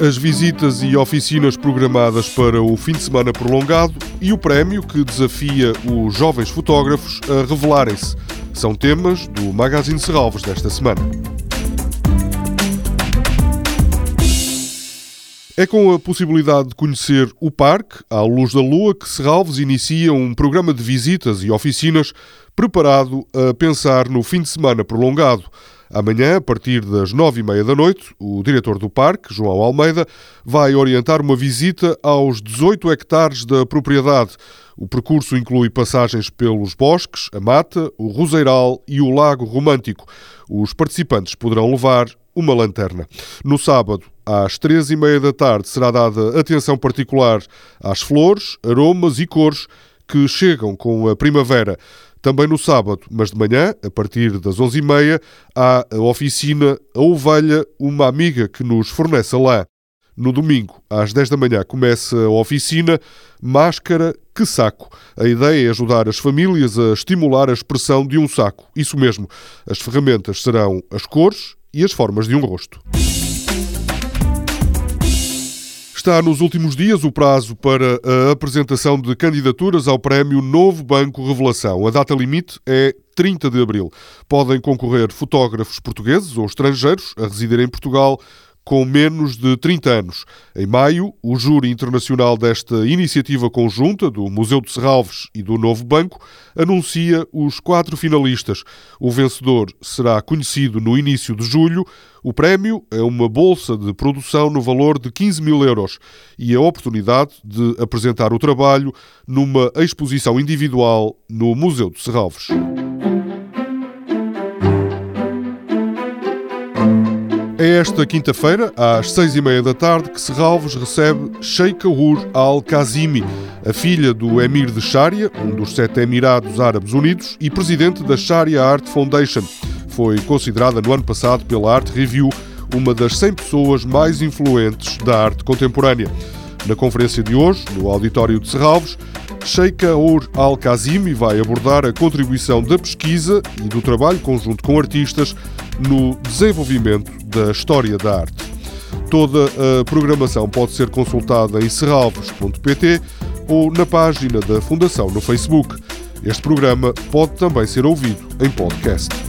as visitas e oficinas programadas para o fim de semana prolongado e o prémio que desafia os jovens fotógrafos a revelarem-se. São temas do Magazine Serralves desta semana. É com a possibilidade de conhecer o parque, à luz da lua, que Serralves inicia um programa de visitas e oficinas preparado a pensar no fim de semana prolongado. Amanhã, a partir das nove e meia da noite, o diretor do parque, João Almeida, vai orientar uma visita aos 18 hectares da propriedade. O percurso inclui passagens pelos bosques, a mata, o roseiral e o lago romântico. Os participantes poderão levar uma lanterna. No sábado, às três e meia da tarde, será dada atenção particular às flores, aromas e cores que chegam com a primavera. Também no sábado, mas de manhã, a partir das 11h30, há a oficina A Ovelha, uma amiga que nos fornece a lã. No domingo, às 10 da manhã, começa a oficina Máscara que Saco. A ideia é ajudar as famílias a estimular a expressão de um saco. Isso mesmo, as ferramentas serão as cores e as formas de um rosto. Está nos últimos dias o prazo para a apresentação de candidaturas ao prémio Novo Banco Revelação. A data limite é 30 de abril. Podem concorrer fotógrafos portugueses ou estrangeiros a residir em Portugal com menos de 30 anos. Em maio, o júri internacional desta iniciativa conjunta do Museu de Serralves e do Novo Banco anuncia os quatro finalistas. O vencedor será conhecido no início de julho. O prémio é uma bolsa de produção no valor de 15 mil euros e a oportunidade de apresentar o trabalho numa exposição individual no Museu de Serralves. É esta quinta-feira, às seis e meia da tarde, que Serralves recebe Sheikha Ur Al-Kazimi, a filha do Emir de Sharia, um dos sete Emirados Árabes Unidos, e presidente da Sharia Art Foundation. Foi considerada no ano passado pela Art Review uma das 100 pessoas mais influentes da arte contemporânea. Na conferência de hoje, no auditório de Serralves, Sheikha Ur Al-Kazimi vai abordar a contribuição da pesquisa e do trabalho conjunto com artistas no desenvolvimento da história da arte. Toda a programação pode ser consultada em serralvos.pt ou na página da Fundação no Facebook. Este programa pode também ser ouvido em podcast.